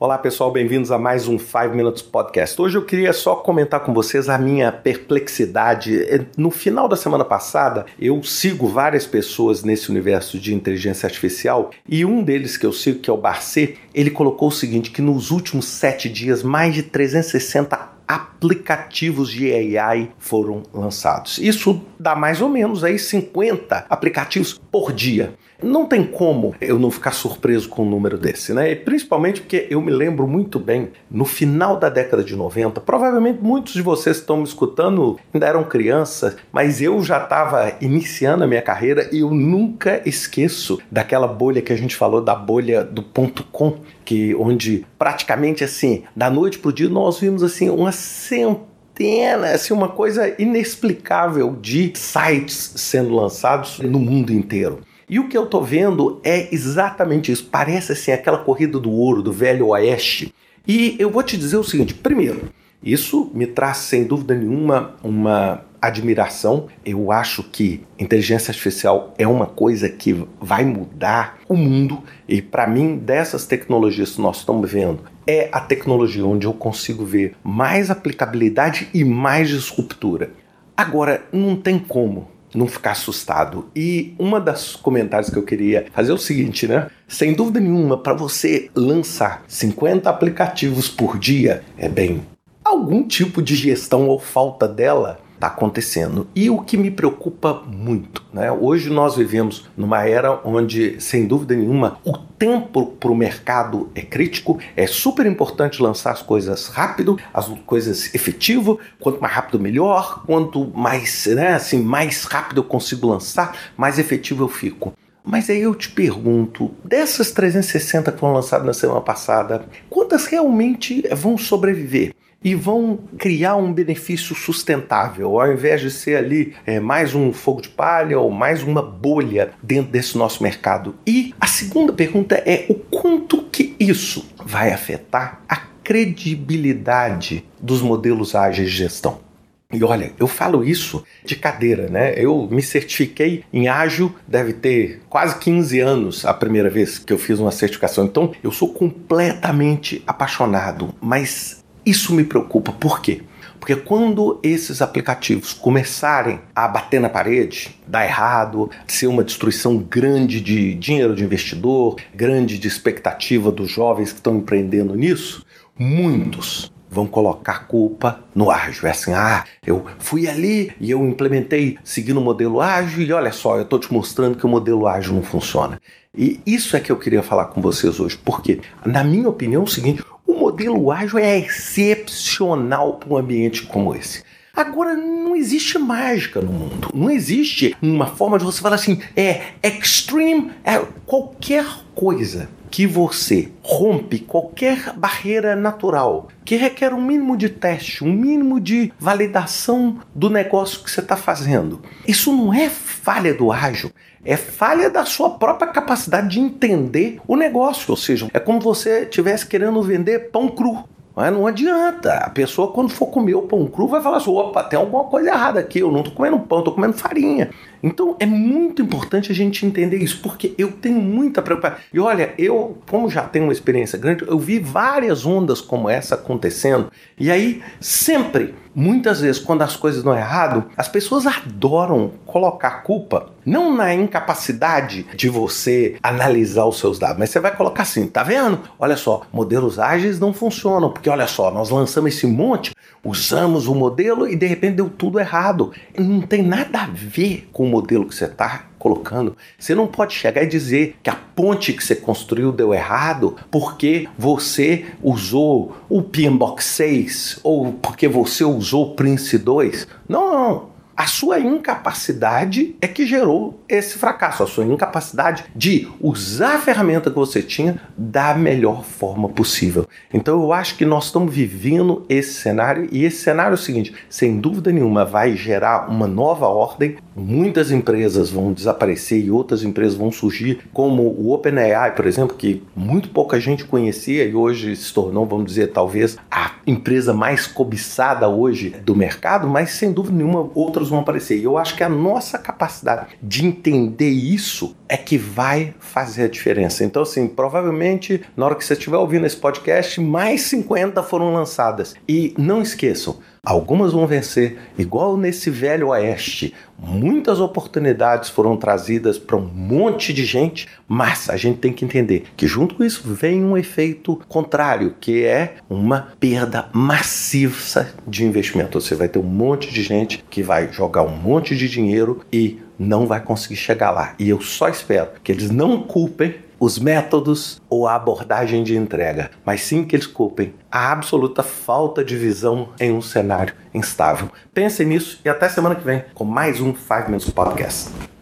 Olá pessoal, bem-vindos a mais um 5 Minutes Podcast. Hoje eu queria só comentar com vocês a minha perplexidade. No final da semana passada, eu sigo várias pessoas nesse universo de inteligência artificial e um deles que eu sigo, que é o Barcê, ele colocou o seguinte: que nos últimos sete dias, mais de 360 aplicativos de AI foram lançados. Isso dá mais ou menos aí 50 aplicativos por dia. Não tem como eu não ficar surpreso com um número desse, né? Principalmente porque eu me lembro muito bem, no final da década de 90, provavelmente muitos de vocês que estão me escutando ainda eram crianças, mas eu já estava iniciando a minha carreira e eu nunca esqueço daquela bolha que a gente falou, da bolha do ponto com, que onde praticamente assim, da noite pro dia nós vimos assim uma centena, assim, uma coisa inexplicável de sites sendo lançados no mundo inteiro. E o que eu tô vendo é exatamente isso. Parece assim aquela corrida do ouro do velho oeste. E eu vou te dizer o seguinte: primeiro, isso me traz sem dúvida nenhuma uma admiração. Eu acho que inteligência artificial é uma coisa que vai mudar o mundo e para mim dessas tecnologias que nós estamos vendo é a tecnologia onde eu consigo ver mais aplicabilidade e mais disruptura. Agora não tem como não ficar assustado. E uma das comentários que eu queria fazer é o seguinte, né? Sem dúvida nenhuma, para você lançar 50 aplicativos por dia, é bem algum tipo de gestão ou falta dela está acontecendo. E o que me preocupa muito, né? Hoje nós vivemos numa era onde, sem dúvida nenhuma, o tempo para o mercado é crítico. É super importante lançar as coisas rápido, as coisas efetivo. Quanto mais rápido, melhor. Quanto mais, né, assim, mais rápido eu consigo lançar, mais efetivo eu fico. Mas aí eu te pergunto, dessas 360 que foram lançadas na semana passada, quantas realmente vão sobreviver? E vão criar um benefício sustentável, ao invés de ser ali é, mais um fogo de palha ou mais uma bolha dentro desse nosso mercado. E a segunda pergunta é o quanto que isso vai afetar a credibilidade dos modelos ágeis de gestão. E olha, eu falo isso de cadeira, né? Eu me certifiquei em ágil, deve ter quase 15 anos a primeira vez que eu fiz uma certificação. Então, eu sou completamente apaixonado, mas isso me preocupa. Por quê? Porque quando esses aplicativos começarem a bater na parede, dar errado, ser uma destruição grande de dinheiro de investidor, grande de expectativa dos jovens que estão empreendendo nisso, muitos vão colocar culpa no ágil. É assim, ah, eu fui ali e eu implementei seguindo o modelo ágil e olha só, eu estou te mostrando que o modelo ágil não funciona. E isso é que eu queria falar com vocês hoje, porque, na minha opinião, é o seguinte: o modelo ágil é excepcional para um ambiente como esse. Agora, não existe mágica no mundo. Não existe uma forma de você falar assim, é extreme, é qualquer coisa que você rompe qualquer barreira natural que requer um mínimo de teste, um mínimo de validação do negócio que você está fazendo. Isso não é falha do ágil, é falha da sua própria capacidade de entender o negócio. Ou seja, é como você estivesse querendo vender pão cru. Não adianta. A pessoa, quando for comer o pão cru, vai falar assim: opa, tem alguma coisa errada aqui. Eu não estou comendo pão, estou comendo farinha. Então é muito importante a gente entender isso, porque eu tenho muita preocupação. E olha, eu, como já tenho uma experiência grande, eu vi várias ondas como essa acontecendo. E aí, sempre, muitas vezes, quando as coisas dão errado, as pessoas adoram colocar culpa não na incapacidade de você analisar os seus dados, mas você vai colocar assim, tá vendo? Olha só, modelos ágeis não funcionam, porque olha só, nós lançamos esse monte, usamos o modelo e de repente deu tudo errado. Não tem nada a ver com o modelo que você está colocando. Você não pode chegar e dizer que a ponte que você construiu deu errado porque você usou o PMBOK 6 ou porque você usou o Prince 2. Não, não. A sua incapacidade é que gerou esse fracasso, a sua incapacidade de usar a ferramenta que você tinha da melhor forma possível. Então eu acho que nós estamos vivendo esse cenário e esse cenário é o seguinte, sem dúvida nenhuma vai gerar uma nova ordem, muitas empresas vão desaparecer e outras empresas vão surgir, como o OpenAI, por exemplo, que muito pouca gente conhecia e hoje se tornou, vamos dizer, talvez a empresa mais cobiçada hoje do mercado, mas sem dúvida nenhuma outras vão aparecer. E eu acho que a nossa capacidade de entender isso é que vai fazer a diferença. Então, assim, provavelmente na hora que você estiver ouvindo esse podcast, mais 50 foram lançadas. E não esqueçam, Algumas vão vencer, igual nesse velho oeste. Muitas oportunidades foram trazidas para um monte de gente, mas a gente tem que entender que junto com isso vem um efeito contrário, que é uma perda maciça de investimento. Você vai ter um monte de gente que vai jogar um monte de dinheiro e não vai conseguir chegar lá. E eu só espero que eles não culpem os métodos ou a abordagem de entrega, mas sim que eles culpem a absoluta falta de visão em um cenário instável. Pensem nisso e até semana que vem com mais um 5 Minutes Podcast.